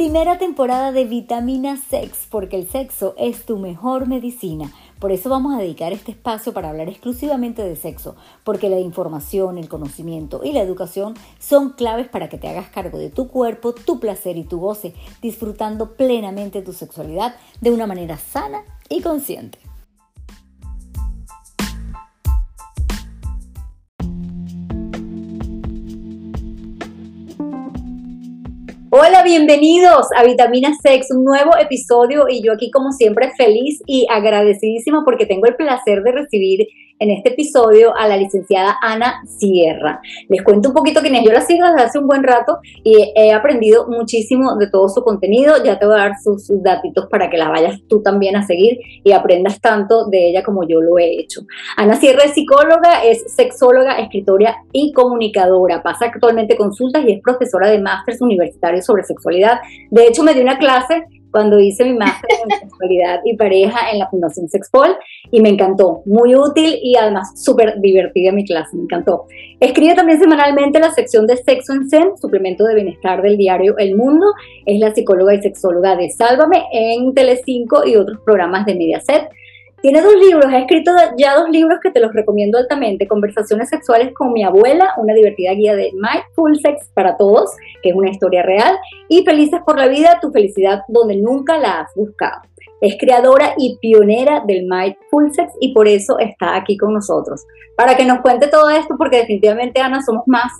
Primera temporada de Vitamina Sex, porque el sexo es tu mejor medicina. Por eso vamos a dedicar este espacio para hablar exclusivamente de sexo, porque la información, el conocimiento y la educación son claves para que te hagas cargo de tu cuerpo, tu placer y tu goce, disfrutando plenamente tu sexualidad de una manera sana y consciente. Hola, bienvenidos a Vitamina Sex, un nuevo episodio y yo aquí como siempre feliz y agradecidísima porque tengo el placer de recibir en este episodio a la licenciada Ana Sierra. Les cuento un poquito quién es. Yo la sigo desde hace un buen rato y he aprendido muchísimo de todo su contenido. Ya te voy a dar sus, sus datitos para que la vayas tú también a seguir y aprendas tanto de ella como yo lo he hecho. Ana Sierra es psicóloga, es sexóloga, escritora y comunicadora. Pasa actualmente consultas y es profesora de másteres universitarios sobre sexualidad. De hecho, me dio una clase cuando hice mi máster en sexualidad y pareja en la Fundación Sexpol y me encantó, muy útil y además súper divertida mi clase, me encantó. Escribe también semanalmente la sección de Sexo en Zen, suplemento de bienestar del diario El Mundo, es la psicóloga y sexóloga de Sálvame en Telecinco y otros programas de Mediaset. Tiene dos libros, ha escrito ya dos libros que te los recomiendo altamente, Conversaciones sexuales con mi abuela, una divertida guía de Mindful Sex para todos, que es una historia real, y Felices por la vida, tu felicidad donde nunca la has buscado. Es creadora y pionera del Mindful Sex y por eso está aquí con nosotros. Para que nos cuente todo esto, porque definitivamente Ana somos más,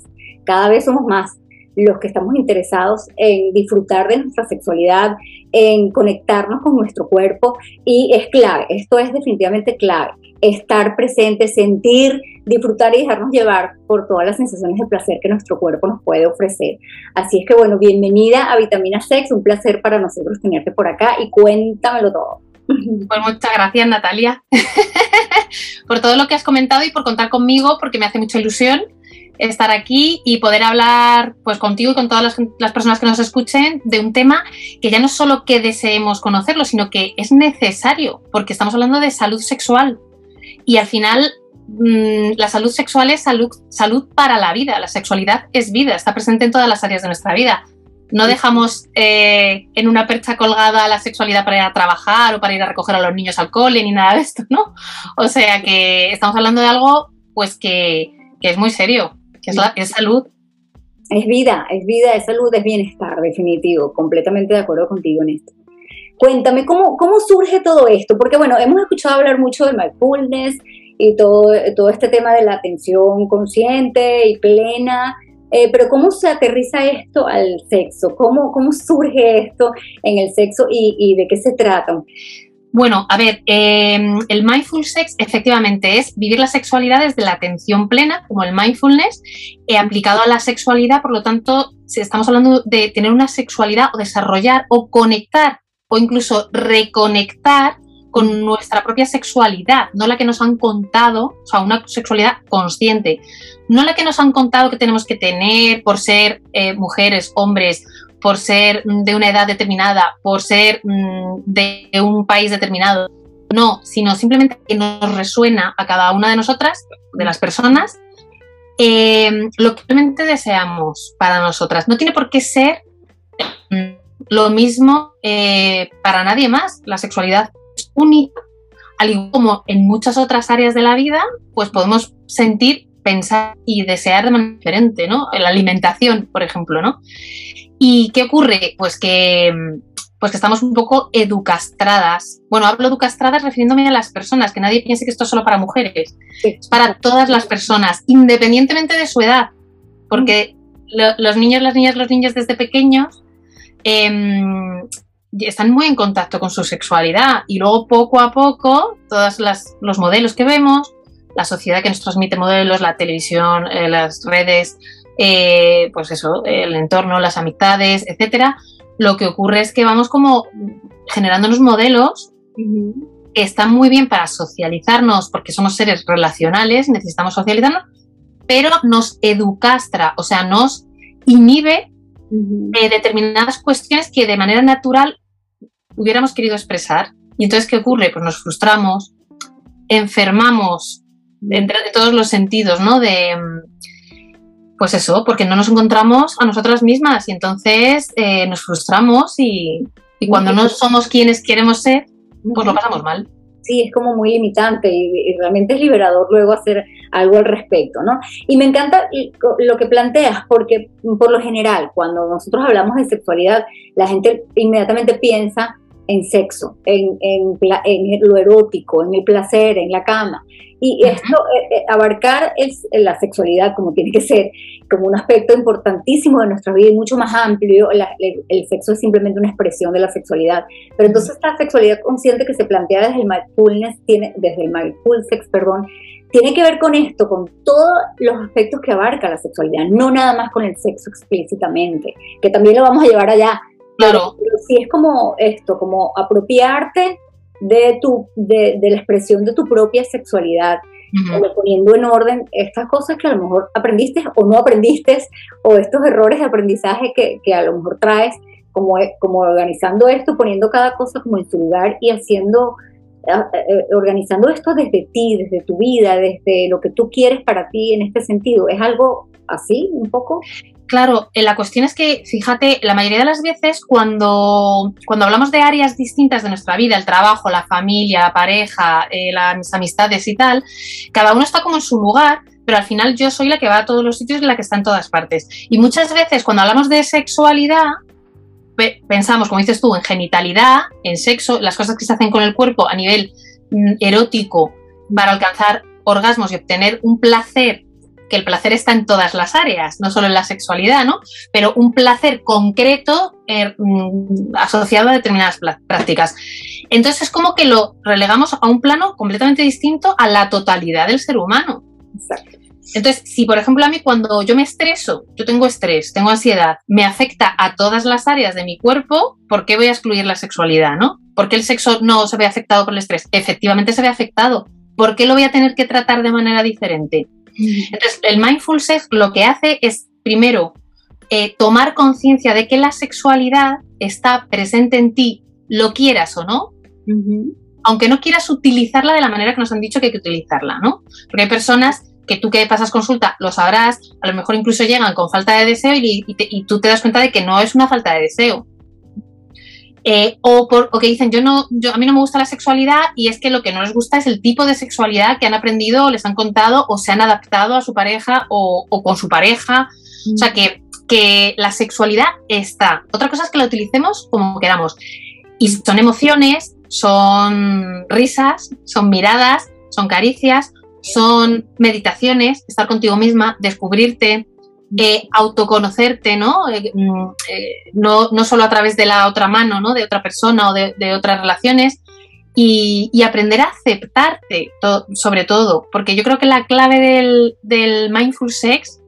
cada vez somos más los que estamos interesados en disfrutar de nuestra sexualidad, en conectarnos con nuestro cuerpo y es clave, esto es definitivamente clave, estar presente, sentir, disfrutar y dejarnos llevar por todas las sensaciones de placer que nuestro cuerpo nos puede ofrecer. Así es que bueno, bienvenida a Vitamina Sex, un placer para nosotros tenerte por acá y cuéntamelo todo. Pues muchas gracias Natalia por todo lo que has comentado y por contar conmigo porque me hace mucha ilusión estar aquí y poder hablar pues contigo y con todas las, personas que nos escuchen de un tema que ya no es solo que deseemos conocerlo, sino que es necesario, porque estamos hablando de salud sexual. Y al final mm, la salud sexual es salud, salud para la vida, la sexualidad es vida, está presente en todas las áreas de nuestra vida. No dejamos eh, en una percha colgada la sexualidad para ir a trabajar o para ir a recoger a los niños al cole ni nada de esto, ¿no? O sea que estamos hablando de algo pues que, que es muy serio es, salud. Es vida, es vida, es salud, es bienestar, definitivo, completamente de acuerdo contigo en esto. Cuéntame, ¿cómo, cómo surge todo esto? Porque bueno, hemos escuchado hablar mucho de mindfulness y todo, todo este tema de la atención consciente y plena, eh, pero ¿cómo se aterriza esto al sexo? ¿Cómo, cómo surge esto en el sexo y, y de qué se trata? Bueno, a ver, em, el mindful sex efectivamente es vivir la sexualidad desde la atención plena, como el mindfulness, eh, aplicado a la sexualidad, por lo tanto, si estamos hablando de tener una sexualidad o desarrollar o conectar o incluso reconectar con nuestra propia sexualidad, no la que nos han contado, o sea, una sexualidad consciente, no la que nos han contado que tenemos que tener por ser eh, mujeres, hombres por ser de una edad determinada, por ser mm, de un país determinado. No, sino simplemente que nos resuena a cada una de nosotras, de las personas, em, lo que realmente deseamos para nosotras. No tiene por qué ser mm, lo mismo eh, para nadie más. La sexualidad es única, al igual como en muchas otras áreas de la vida, pues podemos sentir pensar y desear de manera diferente, ¿no? En la alimentación, por ejemplo, ¿no? ¿Y qué ocurre? Pues que, pues que estamos un poco educastradas. Bueno, hablo educastradas refiriéndome a las personas, que nadie piense que esto es solo para mujeres. Es para todas las personas, independientemente de su edad. Porque los niños, las niñas, los niños desde pequeños em, están muy en contacto con su sexualidad. Y luego poco a poco todos los modelos que vemos, la sociedad que nos transmite modelos, la televisión, eh, las redes, eh, pues eso, el entorno, las amistades, etcétera, lo que ocurre es que vamos como generando unos modelos que están muy bien para socializarnos, porque somos seres relacionales, necesitamos socializarnos, pero nos educastra, o sea, nos inhibe de determinadas cuestiones que de manera natural hubiéramos querido expresar. Y entonces, ¿qué ocurre? Pues nos frustramos, enfermamos de, todos los sentidos, ¿no? De, pues eso, porque no nos encontramos a nosotras mismas y entonces eh, nos frustramos y, cuando no somos quienes queremos ser, pues lo pasamos mal. Es como muy limitante y, realmente es liberador luego hacer algo al respecto, ¿no? Y me encanta lo que planteas, porque por lo general, cuando nosotros hablamos de sexualidad, la gente inmediatamente piensa en sexo, en, en, lo erótico, en el placer, en la cama. Y esto, eh, eh, abarcar es la sexualidad como tiene que ser, como un aspecto importantísimo de nuestra vida y mucho más amplio. el, sexo es simplemente una expresión de la sexualidad. Pero entonces esta sexualidad consciente que se plantea desde el mindfulness, tiene, desde el mindful sex, perdón, tiene que ver con esto, con todos los aspectos que abarca la sexualidad, no nada más con el sexo explícitamente, que también lo vamos a llevar allá. Claro. Pero, sí es como esto, como apropiarte de, tu, de, la expresión de tu propia sexualidad, poniendo en orden estas cosas que a lo mejor aprendiste o no aprendiste, o estos errores de aprendizaje que, que a lo mejor traes, como, como organizando esto, poniendo cada cosa como en su lugar y haciendo, eh, eh, organizando esto desde ti, desde tu vida, desde lo que tú quieres para ti en este sentido. ¿Es algo así un poco? Claro, eh, la cuestión es que, fíjate, la mayoría de las veces cuando, cuando hablamos de áreas distintas de nuestra vida, el trabajo, la familia, la pareja, eh, las amistades y tal, cada uno está como en su lugar, pero al final yo soy la que va a todos los sitios y la que está en todas partes. Y muchas veces cuando hablamos de sexualidad, pensamos, como dices tú, en genitalidad, en sexo, las cosas que se hacen con el cuerpo a nivel mm, erótico para alcanzar orgasmos y obtener un placer que el placer está en todas las áreas, no solo en la sexualidad, ¿no? Pero un placer concreto eh, mm, asociado a determinadas prácticas. Entonces es como que lo relegamos a un plano completamente distinto a la totalidad del ser humano. Exacto. Entonces, si por ejemplo a mí cuando yo me estreso, yo tengo estrés, tengo ansiedad, me afecta a todas las áreas de mi cuerpo, ¿por qué voy a excluir la sexualidad, no? ¿Por qué el sexo no se ve afectado por el estrés? Efectivamente se ve afectado. ¿Por qué lo voy a tener que tratar de manera diferente? Entonces, el mindful sex lo que hace es, primero, eh, tomar conciencia de que la sexualidad está presente en ti, lo quieras o no, aunque no quieras utilizarla de la manera que nos han dicho que hay que utilizarla, ¿no? Porque hay personas que tú que pasas consulta lo sabrás, a lo mejor incluso llegan con falta de deseo y, y tú te das cuenta de que no es una falta de deseo, eh, o, por, que dicen, yo no, yo, a mí no me gusta la sexualidad y es que lo que no les gusta es el tipo de sexualidad que han aprendido, les han contado o se han adaptado a su pareja o, con su pareja. O sea, que, que la sexualidad está. Otra cosa es que la utilicemos como queramos. Y son emociones, son risas, son miradas, son caricias, son meditaciones, estar contigo misma, descubrirte, eh, autoconocerte, ¿no? Eh, mm, eh, ¿no? ¿no? solo a través de la otra mano, ¿no? De otra persona o de, otras relaciones. Y, aprender a aceptarte, sobre todo, porque yo creo que la clave del, mindful sex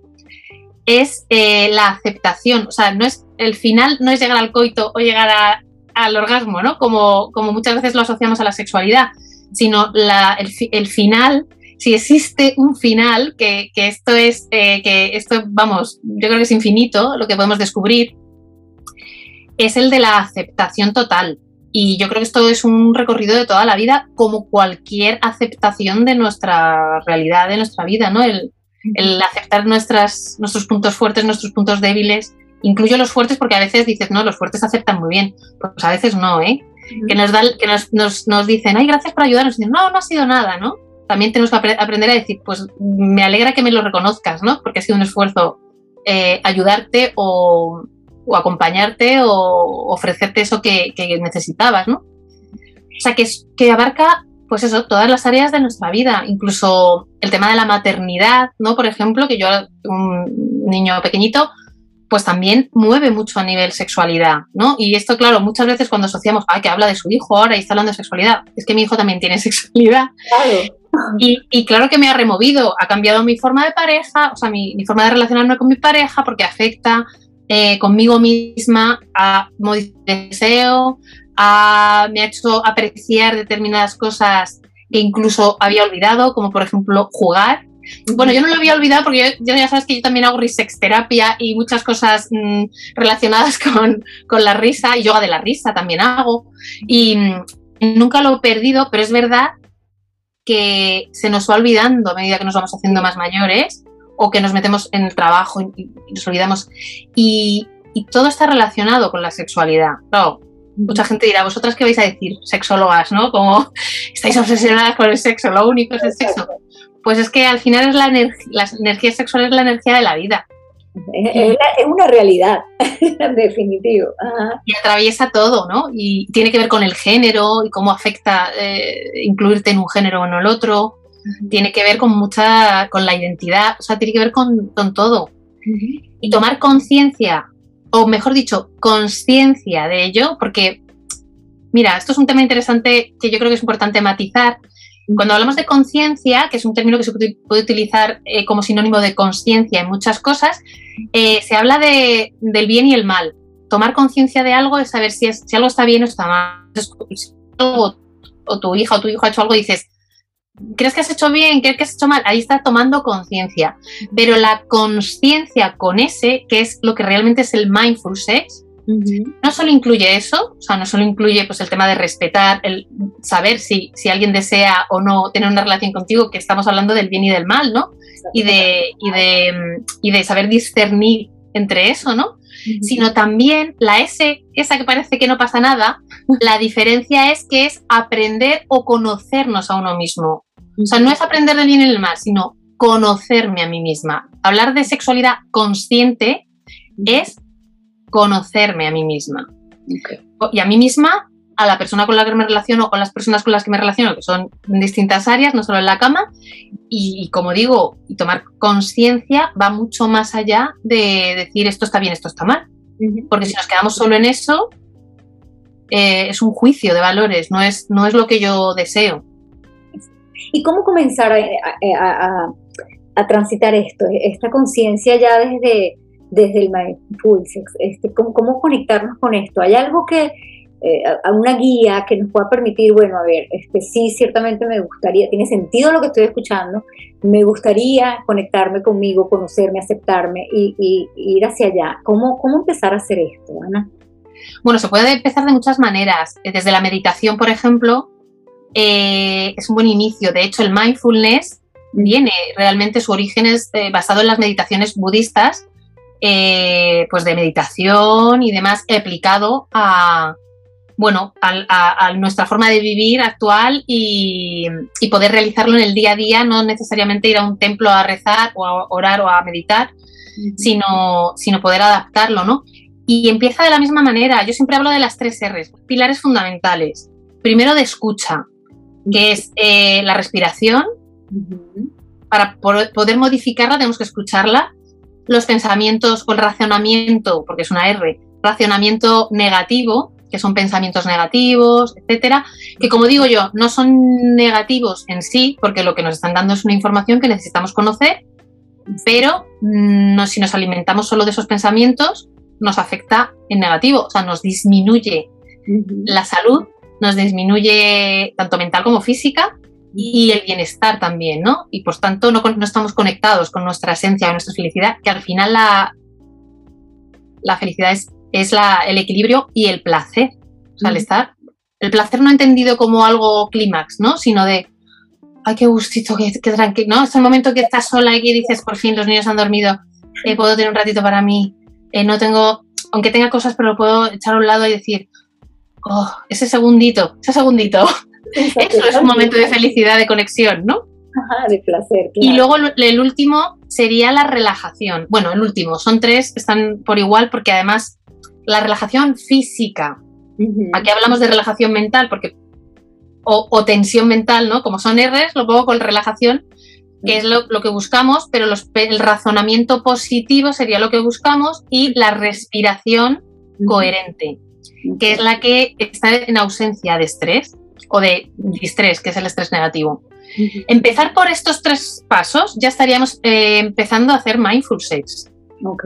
es la aceptación. O sea, no es, el final no es llegar al coito o llegar al orgasmo, ¿no? Como, como muchas veces lo asociamos a la sexualidad, sino el final si existe un final, que, esto es, eh, que esto, vamos, yo creo que es infinito lo que podemos descubrir, es el de la aceptación total. Y yo creo que esto es un recorrido de toda la vida, como cualquier aceptación de nuestra realidad, de nuestra vida, ¿no? El, aceptar nuestras, nuestros puntos fuertes, nuestros puntos débiles, incluyo los fuertes porque a veces dices, no, los fuertes aceptan muy bien, pues a veces no, ¿eh? Que nos, da, que nos, nos, dicen, ay, gracias por ayudarnos, y dicen, no, no ha sido nada, ¿no? También tenemos que aprender a decir, pues me alegra que me lo reconozcas, ¿no? Porque ha sido un esfuerzo eh, ayudarte o, acompañarte o ofrecerte eso que, necesitabas, ¿no? O sea, que, que abarca, pues eso, todas las áreas de nuestra vida, incluso el tema de la maternidad, ¿no? Por ejemplo, que yo, un niño pequeñito, pues también mueve mucho a nivel sexualidad, ¿no? Y esto, claro, muchas veces cuando asociamos, ay, que habla de su hijo ahora y está hablando de sexualidad, es que mi hijo también tiene sexualidad. Claro. Y, claro que me ha removido, ha cambiado mi forma de pareja, o sea, mi, forma de relacionarme con mi pareja porque afecta eh, conmigo misma a mi deseo, a, me ha hecho apreciar determinadas cosas que incluso había olvidado, como por ejemplo jugar. Bueno, yo no lo había olvidado porque yo, ya sabes que yo también hago terapia y muchas cosas mm, relacionadas con, con, la risa y yoga de la risa también hago. Y mm, nunca lo he perdido, pero es verdad que se nos va olvidando a medida que nos vamos haciendo más mayores o que nos metemos en el trabajo y, nos olvidamos. Y, todo está relacionado con la sexualidad. Mucha gente dirá, vosotras qué vais a decir, sexólogas, ¿no? Como estáis obsesionadas con el sexo, lo único es el sexo. Pues es que al final es la, la energía sexual es la energía de la vida. Es, una realidad, definitivo. Y atraviesa todo, ¿no? Y tiene que ver con el género y cómo afecta eh, incluirte en un género o en el otro. Tiene que ver con mucha, con la identidad, o sea, tiene que ver con, todo. Y tomar conciencia, o mejor dicho, conciencia de ello, porque, mira, esto es un tema interesante que yo creo que es importante matizar, cuando hablamos de conciencia, que es un término que se puede utilizar eh, como sinónimo de conciencia en muchas cosas, eh, se habla de, del bien y el mal. Tomar conciencia de algo es saber si, es, si algo está bien o está mal. O, o, tu hija o tu hijo ha hecho algo y dices, ¿crees que has hecho bien? ¿Crees que has hecho mal? Ahí estás tomando conciencia. Pero la conciencia con ese, que es lo que realmente es el mindful sex, no solo incluye eso, o sea, no solo incluye pues, el tema de respetar, el saber si, si alguien desea o no tener una relación contigo, que estamos hablando del bien y del mal, ¿no? Y de, y de, y de saber discernir entre eso, ¿no? Sino también la S, esa que parece que no pasa nada, la diferencia es que es aprender o conocernos a uno mismo. O sea, no es aprender del bien y del mal, sino conocerme a mí misma. Hablar de sexualidad consciente es conocerme a mí misma. Y a mí misma, a la persona con la que me relaciono o las personas con las que me relaciono, que son en distintas áreas, no solo en la cama. Y, como digo, y tomar conciencia va mucho más allá de decir esto está bien, esto está mal. Porque si nos quedamos solo en eso, eh, es un juicio de valores, no es, no es lo que yo deseo. ¿Y cómo comenzar a, a transitar esto, esta conciencia ya desde, desde el Mindful este, ¿cómo, conectarnos con esto? ¿Hay algo que, eh, a una guía que nos pueda permitir, bueno, a ver, este, sí, ciertamente me gustaría, tiene sentido lo que estoy escuchando, me gustaría conectarme conmigo, conocerme, aceptarme y, ir hacia allá. ¿Cómo, ¿Cómo empezar a hacer esto, Ana? Bueno, se puede empezar de muchas maneras. Desde la meditación, por ejemplo, eh, es un buen inicio. De hecho, el mindfulness viene realmente, su origen es eh, basado en las meditaciones budistas eh, pues de meditación y demás aplicado a, bueno, a, nuestra forma de vivir actual y, poder realizarlo en el día a día, no necesariamente ir a un templo a rezar o a orar o a meditar, sino, sino poder adaptarlo, ¿no? Y empieza de la misma manera. Yo siempre hablo de las tres R's, pilares fundamentales. Primero de escucha, que es eh, la respiración. Para poder modificarla tenemos que escucharla los pensamientos o el racionamiento, porque es una R, racionamiento negativo, que son pensamientos negativos, etcétera, que como digo yo, no son negativos en sí, porque lo que nos están dando es una información que necesitamos conocer, pero mm, no, si nos alimentamos solo de esos pensamientos, nos afecta en negativo, o sea, nos disminuye la salud, nos disminuye tanto mental como física y el bienestar también, ¿no? Y por tanto no, no estamos conectados con nuestra esencia, con nuestra felicidad, que al final la, la felicidad es, es la, el equilibrio y el placer. O sea, el estar, el placer no entendido como algo clímax, ¿no? Sino de, ay, qué gustito, qué, qué tranquilo, ¿no? Es el momento que estás sola y que dices, por fin los niños han dormido, eh, puedo tener un ratito para mí, eh, no tengo, aunque tenga cosas, pero lo puedo echar a un lado y decir, oh, ese segundito, ese segundito, Eso es un momento de felicidad, de conexión, ¿no? Ajá, de placer. Y luego el último sería la relajación. Bueno, el último, son tres, están por igual porque además la relajación física. Aquí hablamos de relajación mental porque o, tensión mental, ¿no? Como son R's, lo pongo con relajación, que es lo, que buscamos, pero el razonamiento positivo sería lo que buscamos y la respiración coherente, que es la que está en ausencia de estrés o de distrés, que es el estrés negativo. Empezar por estos tres pasos ya estaríamos eh, empezando a hacer mindful sex. Ok.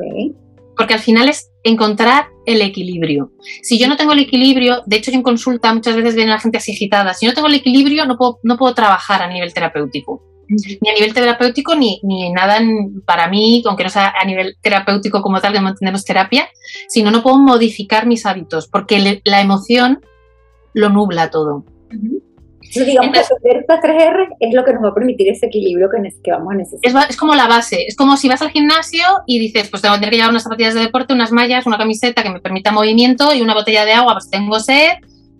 Porque al final es encontrar el equilibrio. Si yo no tengo el equilibrio, de hecho en consulta muchas veces viene la gente así agitada, si no tengo el equilibrio no puedo, no puedo trabajar a nivel terapéutico. Ni a nivel terapéutico ni, ni nada para mí, aunque no sea a nivel terapéutico como tal, que no terapia, sino no puedo modificar mis hábitos, porque la emoción lo nubla todo. Digamos que estas tres R es lo que nos va a permitir ese equilibrio que, que vamos a necesitar. Es, es, como la base, es como si vas al gimnasio y dices, pues tengo que llevar unas zapatillas de deporte, unas mallas, una camiseta que me permita movimiento y una botella de agua, pues tengo sed.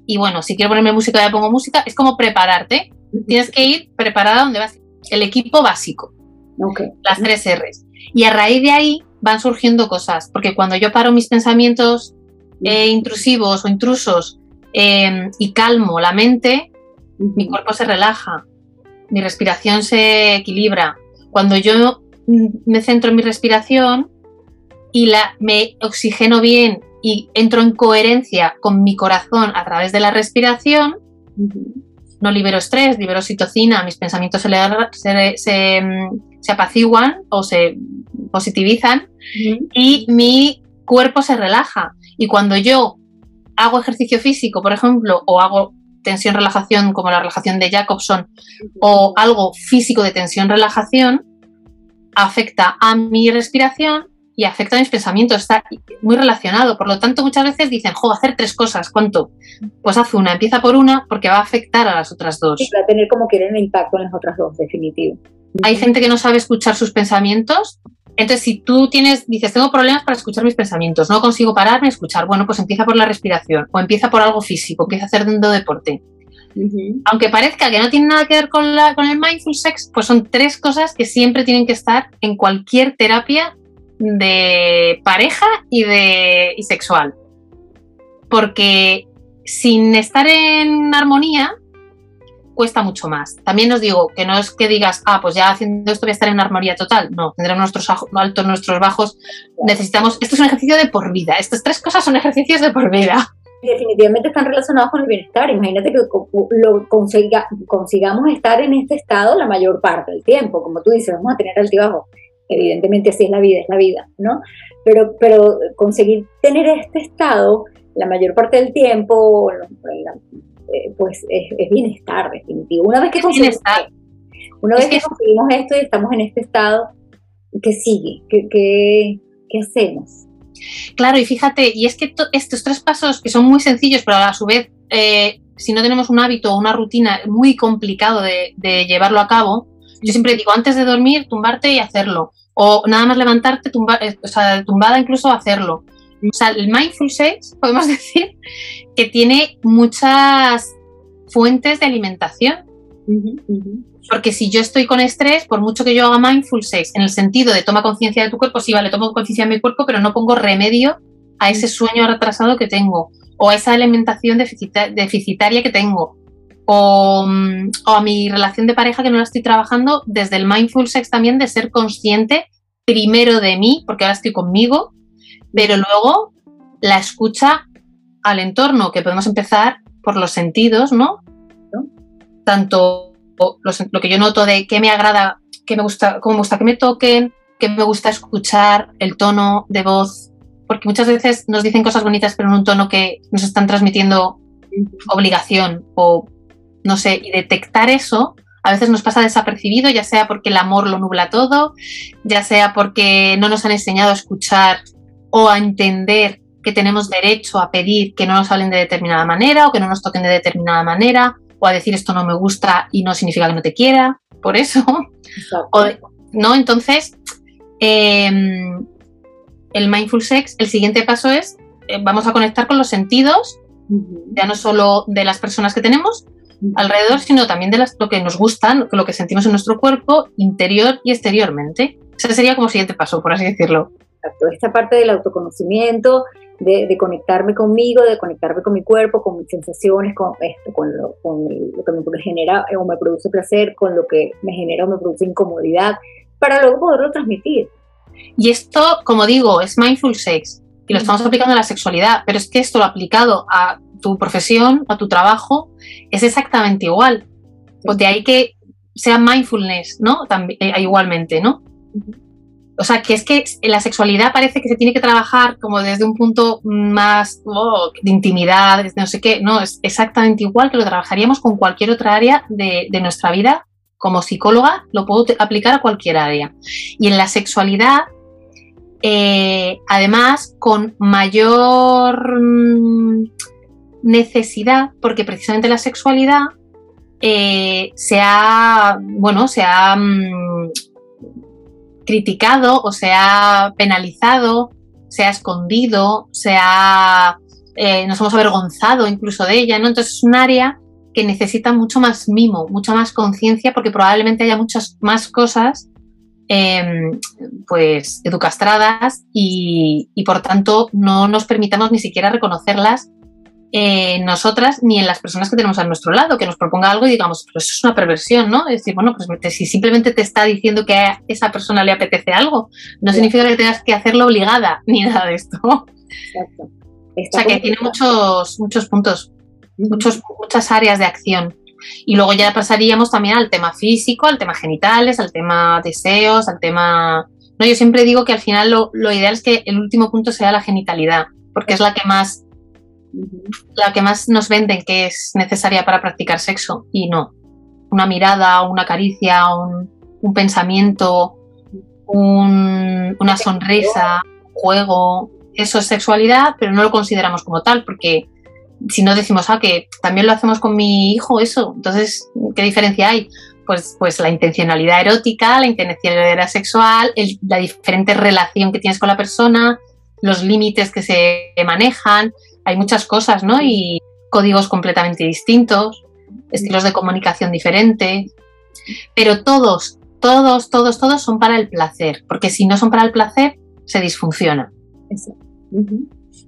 Y bueno, si quiero ponerme música, ya pongo música. Es como prepararte. Tienes que ir preparada donde vas. El equipo básico. Okay. Las tres R's. Y a raíz de ahí van surgiendo cosas, porque cuando yo paro mis pensamientos eh, intrusivos o intrusos eh, y calmo la mente, mi cuerpo se relaja, mi respiración se equilibra. Cuando yo me centro en mi respiración y la, me oxigeno bien y entro en coherencia con mi corazón a través de la respiración, no libero estrés, libero citocina, mis pensamientos se, se, se apaciguan o se positivizan y mi cuerpo se relaja. Y cuando yo hago ejercicio físico, por ejemplo, o hago tensión-relajación como la relajación de Jacobson, o algo físico de tensión-relajación, afecta a mi respiración y afecta a mis pensamientos, está muy relacionado. Por lo tanto, muchas veces dicen, jo, hacer tres cosas, ¿cuánto? Pues haz una, empieza por una porque va a afectar a las otras dos. va a tener como quieren un impacto en las otras dos, definitivo. Hay gente que no sabe escuchar sus pensamientos. Entonces, si tú tienes, dices, tengo problemas para escuchar mis pensamientos, no consigo pararme a escuchar, bueno, pues empieza por la respiración o empieza por algo físico, empieza a hacer dando deporte. Aunque parezca que no tiene nada que ver con, la, con el mindful sex, pues son tres cosas que siempre tienen que estar en cualquier terapia de pareja y, de, y sexual. Porque sin estar en armonía, cuesta mucho más. También os digo que no es que digas, ah, pues ya haciendo esto voy a estar en armonía total. No, tendremos nuestros altos, nuestros bajos. Necesitamos, esto es un ejercicio de por vida. Estas tres cosas son ejercicios de por vida. Definitivamente están relacionados con el bienestar. Imagínate que lo consigamos estar en este estado la mayor parte del tiempo. Como tú dices, vamos a tener altibajos. Evidentemente así es la vida, es la vida, ¿no? Pero, pero conseguir tener este estado la mayor parte del tiempo, eh, pues es, bienestar definitivo. Una vez que conseguimos, una vez que conseguimos esto y estamos en este estado, ¿qué sigue? ¿Qué, qué, hacemos? Claro, y fíjate, y es que estos tres pasos que son muy sencillos, pero a su vez, eh, si no tenemos un hábito o una rutina muy complicado de, llevarlo a cabo, yo siempre digo, antes de dormir, tumbarte y hacerlo. O nada más levantarte, eh, o sea, tumbada incluso hacerlo. O sea, el mindful sex, podemos decir, que tiene muchas fuentes de alimentación. Porque si yo estoy con estrés, por mucho que yo haga mindful sex, en el sentido de toma conciencia de tu cuerpo, sí, vale, tomo conciencia de mi cuerpo, pero no pongo remedio a ese sueño retrasado que tengo, o a esa alimentación deficitaria que tengo, o, mm, o, a mi relación de pareja que no la estoy trabajando desde el mindful sex también, de ser consciente primero de mí, porque ahora estoy conmigo, pero luego la escucha al entorno, que podemos empezar por los sentidos, ¿no? Tanto lo que yo noto de qué me agrada, qué me gusta, cómo me gusta que me toquen, qué me gusta escuchar, el tono de voz, porque muchas veces nos dicen cosas bonitas, pero en un tono que nos están transmitiendo obligación o no sé, y detectar eso a veces nos pasa desapercibido, ya sea porque el amor lo nubla todo, ya sea porque no nos han enseñado a escuchar o a entender que tenemos derecho a pedir que no nos hablen de determinada manera o que no nos toquen de determinada manera o a decir esto no me gusta y no significa que no te quiera, por eso. ¿No? Entonces, em, el mindful sex, el siguiente paso es, eh, vamos a conectar con los sentidos, ya no solo de las personas que tenemos alrededor, sino también de las, lo que nos gustan, lo que sentimos en nuestro cuerpo, interior y exteriormente. Ese sería como siguiente paso, por así decirlo. Esta parte del autoconocimiento, de, conectarme conmigo, de conectarme con mi cuerpo, con mis sensaciones, con esto, con lo, que me genera o me produce placer, con lo que me genera o me produce incomodidad, para luego poderlo transmitir. Y esto, como digo, es mindful sex y lo estamos aplicando a la sexualidad, pero es que esto lo aplicado a tu profesión, a tu trabajo, es exactamente igual. Pues de ahí que sea mindfulness, ¿no? También, eh, igualmente, ¿no? O sea, que es que la sexualidad parece que se tiene que trabajar como desde un punto más oh, de intimidad, no sé qué. No, es exactamente igual que lo trabajaríamos con cualquier otra área de, nuestra vida. Como psicóloga lo puedo aplicar a cualquier área. Y en la sexualidad, eh, además, con mayor mm, necesidad, porque precisamente la sexualidad eh, se ha, bueno, se ha mm, criticado o se ha penalizado, se ha escondido, se ha, eh, nos hemos avergonzado incluso de ella. Entonces es un área que necesita mucho más mimo, mucha más conciencia, porque probablemente haya muchas más cosas em, pues educastradas y, por tanto no nos permitamos ni siquiera reconocerlas en nosotras ni en las personas que tenemos a nuestro lado, que nos proponga algo y digamos, pero eso es una perversión, ¿no? Es decir, bueno, pues si simplemente te está diciendo que a esa persona le apetece algo, no significa que tengas que hacerlo obligada ni nada de esto. Exacto. o sea que tiene muchos, muchos puntos, muchos, muchas áreas de acción. Y luego ya pasaríamos también al tema físico, al tema genitales, al tema deseos, al tema... No, yo siempre digo que al final lo, lo ideal es que el último punto sea la genitalidad, porque es la que más la que más nos venden que es necesaria para practicar sexo y no. Una mirada, una caricia, un, pensamiento, una sonrisa, juego, eso es sexualidad, pero no lo consideramos como tal porque si no decimos, ah, que también lo hacemos con mi hijo, eso, entonces, ¿qué diferencia hay? Pues, pues la intencionalidad erótica, la intencionalidad sexual, la diferente relación que tienes con la persona, los límites que se manejan, hay muchas cosas, ¿no? Y códigos completamente distintos, estilos de comunicación diferentes, pero todos, todos, todos, todos son para el placer, porque si no son para el placer, se disfunciona. Ese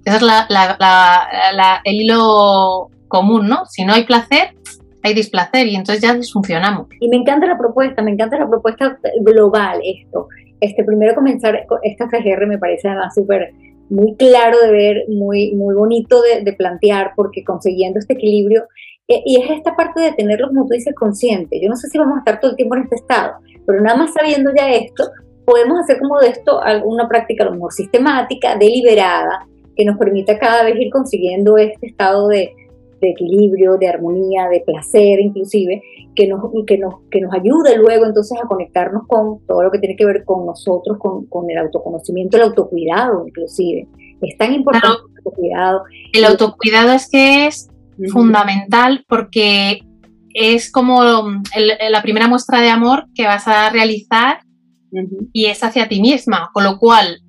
es la, el hilo común, ¿no? Si no hay placer, hay displacer y entonces ya disfuncionamos. Y me encanta la propuesta, me encanta la propuesta global esto. Este, primero comenzar, esta FGR me parece además súper muy claro de ver, muy, muy bonito de, plantear, porque consiguiendo este equilibrio, eh, y es esta parte de tenerlo, como tú dices, consciente. Yo no sé si vamos a estar todo el tiempo en este estado, pero nada más sabiendo ya esto, podemos hacer como de esto alguna práctica a lo mejor sistemática, deliberada, que nos permita cada vez ir consiguiendo este estado de, de equilibrio, de armonía, de placer inclusive, que nos, que, nos, que nos ayude luego entonces a conectarnos con todo lo que tiene que ver con nosotros, con, con el autoconocimiento, el autocuidado inclusive. Es tan importante el autocuidado. El autocuidado es que es fundamental porque es como la primera muestra de amor que vas a realizar y es hacia ti misma, con lo cual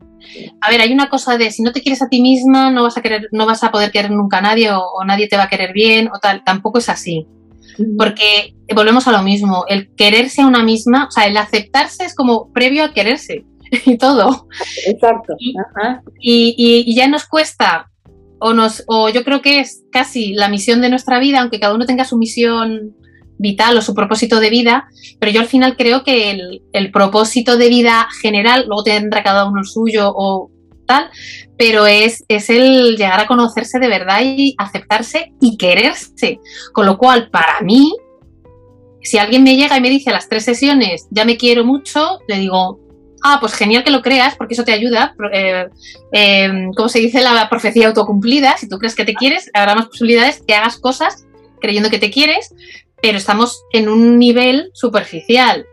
a ver, hay una cosa de si no te quieres a ti misma, no vas a querer, no vas a poder querer nunca a nadie o, nadie te va a querer bien o tal. Tampoco es así. Porque volvemos a lo mismo, el quererse a una misma, o sea, el aceptarse es como previo a quererse y todo. Exacto. Y, ya nos cuesta, o, nos, o yo creo que es casi la misión de nuestra vida, aunque cada uno tenga su misión vital o su propósito de vida, pero yo al final creo que el, propósito de vida general, luego tendrá cada uno el suyo o tal, pero es, es el llegar a conocerse de verdad y aceptarse y quererse. Con lo cual, para mí, si alguien me llega y me dice a las tres sesiones, ya me quiero mucho, le digo, ah, pues genial que lo creas, porque eso te ayuda. Eh, eh, como se dice la profecía autocumplida, si tú crees que te quieres, habrá más posibilidades que hagas cosas creyendo que te quieres, pero estamos en un nivel superficial,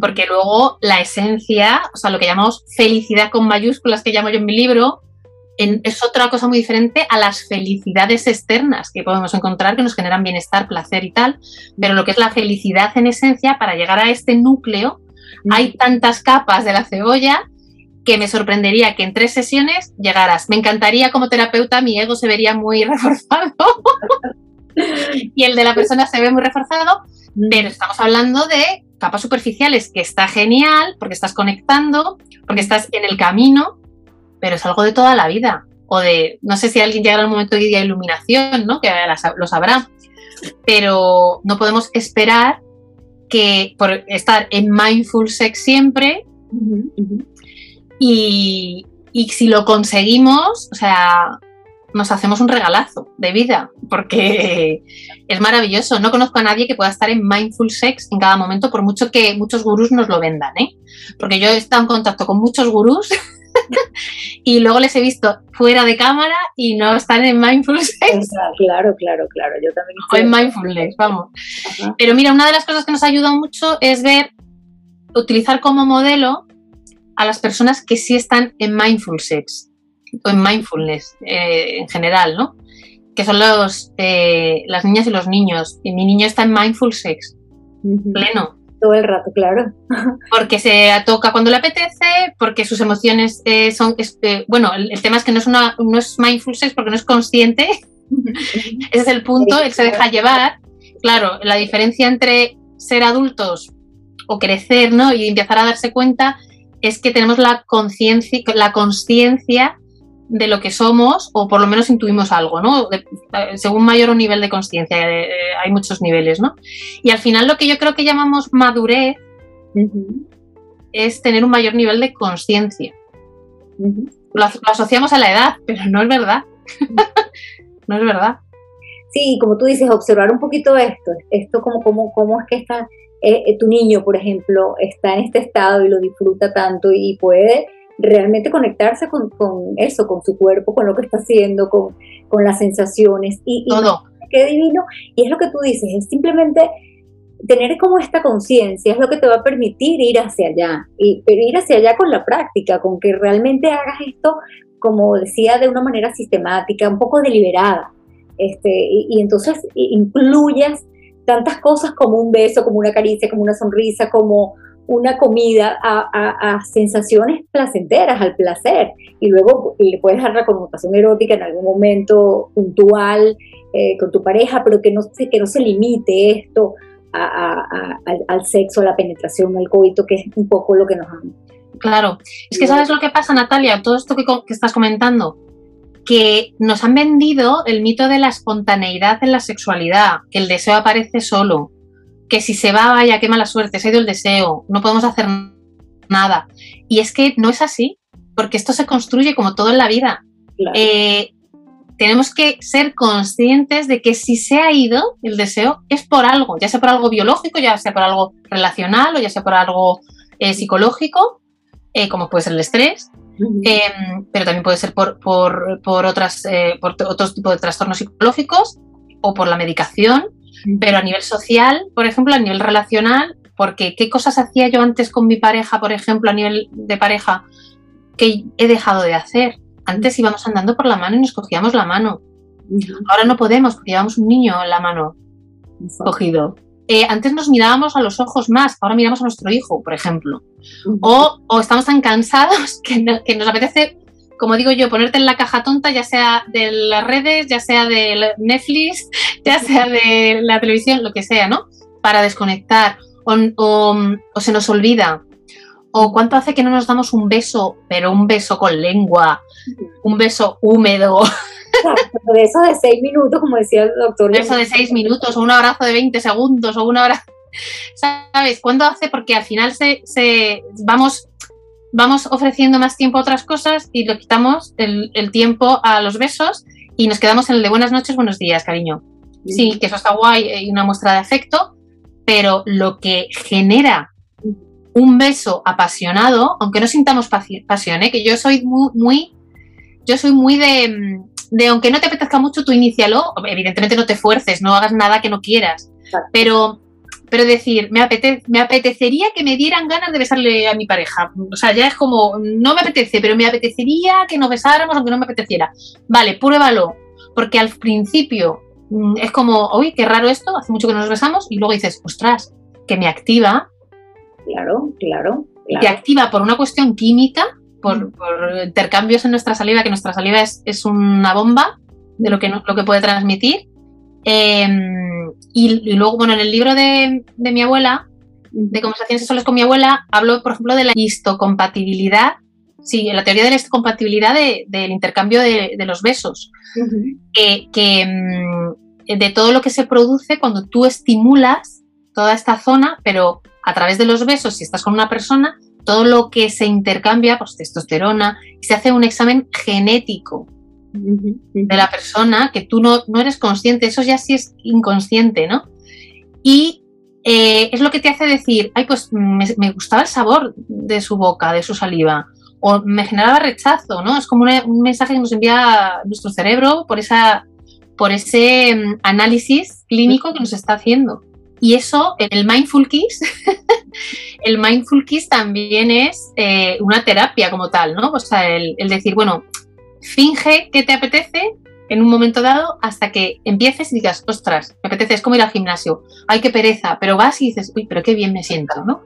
porque luego la esencia, o sea, lo que llamamos felicidad con mayúsculas que llamo yo en mi libro, es otra cosa muy diferente a las felicidades externas que podemos encontrar que nos generan bienestar, placer y tal, pero lo que es la felicidad en esencia, para llegar a este núcleo, hay tantas capas de la cebolla que me sorprendería que en tres sesiones llegaras. Me encantaría como terapeuta, mi ego se vería muy reforzado. y el de la persona se ve muy reforzado, pero estamos hablando de capas superficiales, que está genial porque estás conectando, porque estás en el camino, pero es algo de toda la vida. O de, no sé si alguien llega al momento de iluminación, ¿no? Que lo sabrá. Pero no podemos esperar que por estar en mindful sex siempre y, y si lo conseguimos, o sea, nos hacemos un regalazo de vida, porque es maravilloso. No conozco a nadie que pueda estar en mindful sex en cada momento, por mucho que muchos gurús nos lo vendan, ¿eh? Porque yo he estado en contacto con muchos gurús y luego les he visto fuera de cámara y no están en mindful sex. Claro, claro, claro. Yo también. O en mindfulness, vamos. Pero mira, una de las cosas que nos ayuda mucho es ver, utilizar como modelo a las personas que sí están en mindful sex o en mindfulness eh, en general, ¿no? que son los, eh, las niñas y los niños. Y mi niño está en mindful sex, pleno. Todo el rato, claro. Porque se toca cuando le apetece, porque sus emociones eh, son... Bueno, el, tema es que no es, una, no es mindful sex porque no es consciente. Ese es el punto, él se deja llevar. Claro, la diferencia entre ser adultos o crecer, ¿no? Y empezar a darse cuenta es que tenemos la conciencia, la conciencia de lo que somos o por lo menos intuimos algo, ¿no? según mayor nivel de conciencia, eh, hay muchos niveles, ¿no? Y al final lo que yo creo que llamamos madurez es tener un mayor nivel de conciencia. lo, asociamos a la edad, pero no es verdad. no es verdad. Sí, como tú dices, observar un poquito esto, esto como, como, cómo es que está eh, eh, tu niño, por ejemplo, está en este estado y lo disfruta tanto y puede realmente conectarse con, eso, con su cuerpo, con lo que está haciendo, con, las sensaciones. Y, Todo. Qué divino. Y es lo que tú dices, es simplemente tener como esta conciencia es lo que te va a permitir ir hacia allá, y, ir hacia allá con la práctica, con que realmente hagas esto, como decía, de una manera sistemática, un poco deliberada. Este, y, y entonces incluyas tantas cosas como un beso, como una caricia, como una sonrisa, como una comida a, sensaciones placenteras, al placer, y luego le puedes dar la connotación erótica en algún momento puntual eh, con tu pareja, pero que no, que no se limite esto al, sexo, a la penetración, al coito, que es un poco lo que nos han... Claro, es que sabes lo que pasa, Natalia, todo esto que, que estás comentando, que nos han vendido el mito de la espontaneidad en la sexualidad, que el deseo aparece solo, que si se va, vaya, qué mala suerte, se ha ido el deseo, no podemos hacer nada. Y es que no es así, porque esto se construye como todo en la vida. Eh, tenemos que ser conscientes de que si se ha ido el deseo es por algo, ya sea por algo biológico, ya sea por algo relacional o ya sea por algo eh, psicológico, eh, como puede ser el estrés, pero también puede ser por, por, por otras, por otros tipos de trastornos psicológicos o por la medicación pero a nivel social, por ejemplo, a nivel relacional, porque qué cosas hacía yo antes con mi pareja, por ejemplo, a nivel de pareja, que he dejado de hacer. Antes íbamos andando por la mano y nos cogíamos la mano. Ahora no podemos porque llevamos un niño en la mano cogido. Eh, antes nos mirábamos a los ojos más, ahora miramos a nuestro hijo, por ejemplo. o, estamos tan cansados que, que, nos apetece como digo yo, ponerte en la caja tonta, ya sea de las redes, ya sea de Netflix, ya sea de la televisión, lo que sea, ¿no? Para desconectar. O, se nos olvida. O cuánto hace que no nos damos un beso, pero un beso con lengua, un beso húmedo. Un beso de seis minutos, como decía el doctor. Un beso de seis minutos, o un abrazo de 20 segundos, o un abrazo. ¿Sabes? ¿Cuándo hace? Porque al final se, se vamos vamos ofreciendo más tiempo a otras cosas y le quitamos el, tiempo a los besos y nos quedamos en el de buenas noches, buenos días, cariño. Sí, que eso está guay y una muestra de afecto, pero lo que genera un beso apasionado, aunque no sintamos pasión, ¿eh? que yo soy muy, muy, yo soy muy de, de, aunque no te apetezca mucho, tú inícialo, evidentemente no te fuerces, no hagas nada que no quieras, pero pero decir, me, me apetecería que me dieran ganas de besarle a mi pareja. O sea, ya es como, no me apetece, pero me apetecería que nos besáramos aunque no me apeteciera. Vale, pruébalo, porque al principio mm, es como, uy, qué raro esto, hace mucho que no nos besamos, y luego dices, ostras, que me activa. Claro, claro. claro. Te activa por una cuestión química, por, intercambios en nuestra saliva, que nuestra saliva es, es una bomba de lo que, lo que puede transmitir. Eh, y, luego, bueno, en el libro de, mi abuela, de conversaciones sexuales con mi abuela, hablo, por ejemplo, de la histocompatibilidad, sí, la teoría de la histocompatibilidad del intercambio de, los besos, que, mm, de todo lo que se produce cuando tú estimulas toda esta zona, pero a través de los besos, si estás con una persona, todo lo que se intercambia, pues testosterona, y se hace un examen genético de la persona que tú no, no, eres consciente, eso ya sí es inconsciente, ¿no? Y eh, es lo que te hace decir, ay, pues me, gustaba el sabor de su boca, de su saliva, o me generaba rechazo, ¿no? Es como un mensaje que nos envía nuestro cerebro por, esa, por ese mm, análisis clínico que nos está haciendo. Y eso, el Mindful Kiss, el Mindful Kiss también es eh, una terapia como tal, ¿no? O sea, el, el decir, bueno, finge que te apetece, en un momento dado hasta que empieces y digas, ostras, me apetece, es como ir al gimnasio, ay, qué pereza, pero vas y dices, uy, pero qué bien me siento, ¿no?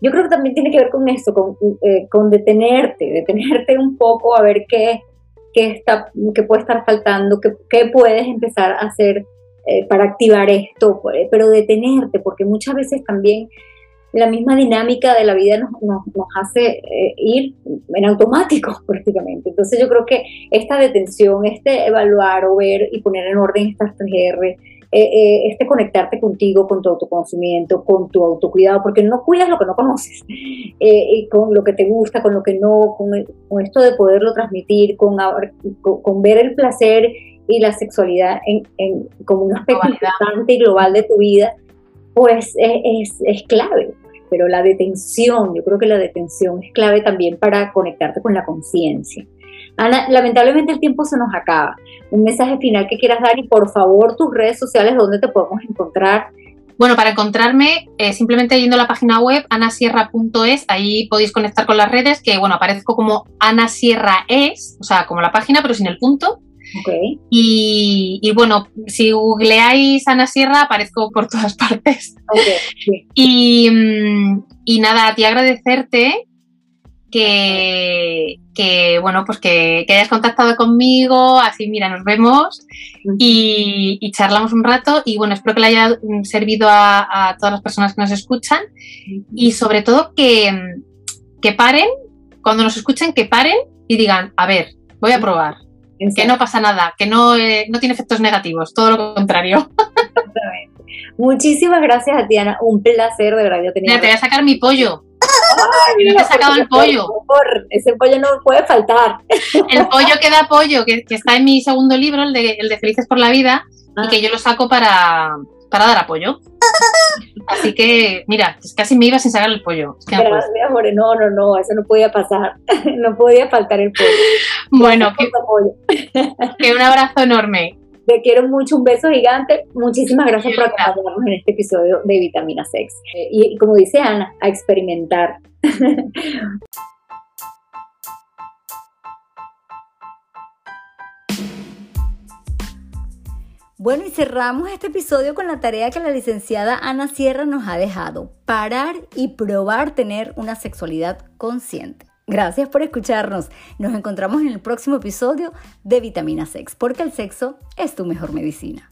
Yo creo que también tiene que ver con esto, con, eh, con detenerte, detenerte un poco a ver qué, qué, está, qué puede estar faltando, qué, qué puedes empezar a hacer eh, para activar esto, pero detenerte, porque muchas veces también la misma dinámica de la vida nos, nos, hace eh, ir en automático prácticamente. Entonces yo creo que esta detención, este evaluar o ver y poner en orden estas 3R, eh, eh, este conectarte contigo, con tu autoconocimiento, con tu autocuidado, porque no cuidas lo que no conoces, y con lo que te gusta, con lo que no, con, con esto de poderlo transmitir, con, con, ver el placer y la sexualidad en, en como un aspecto importante y global de tu vida, pues es, es clave pero la detención, yo creo que la detención es clave también para conectarte con la conciencia. Ana, lamentablemente el tiempo se nos acaba. Un mensaje final que quieras dar y por favor tus redes sociales, ¿dónde te podemos encontrar? Bueno, para encontrarme, eh, simplemente yendo a la página web anasierra.es, ahí podéis conectar con las redes, que bueno, aparezco como Ana Sierra es, o sea, como la página, pero sin el punto. Y, bueno, si googleáis Ana Sierra, aparezco por todas partes. y, mm, y, nada, a ti agradecerte que, que bueno, pues que, hayas contactado conmigo, así mira, nos vemos y, charlamos un rato. Y bueno, espero que le haya servido a, a, todas las personas que nos escuchan. Y sobre todo que, que paren, cuando nos escuchen, que paren y digan, a ver, voy a probar que no pasa nada, que no, eh, no tiene efectos negativos, todo lo contrario. Muchísimas gracias a Tiana, un placer de verdad. te voy a sacar mi pollo. Ay, no te he sacado el pollo. ese pollo no puede faltar. El pollo que da pollo, que, está en mi segundo libro, el de, el de Felices por la Vida, y ah. que yo lo saco para, para dar apoyo. Así que, mira, casi me iba sin sacar el pollo. Gracias, no, no, no, eso no podía pasar. No podía faltar el pollo. Bueno, que, un abrazo enorme. Te quiero mucho, un beso gigante. Muchísimas gracias por acompañarnos en este episodio de Vitamina Sex. y como dice Ana, a experimentar. Bueno, y cerramos este episodio con la tarea que la licenciada Ana Sierra nos ha dejado, parar y probar tener una sexualidad consciente. Gracias por escucharnos. Nos encontramos en el próximo episodio de Vitamina Sex, porque el sexo es tu mejor medicina.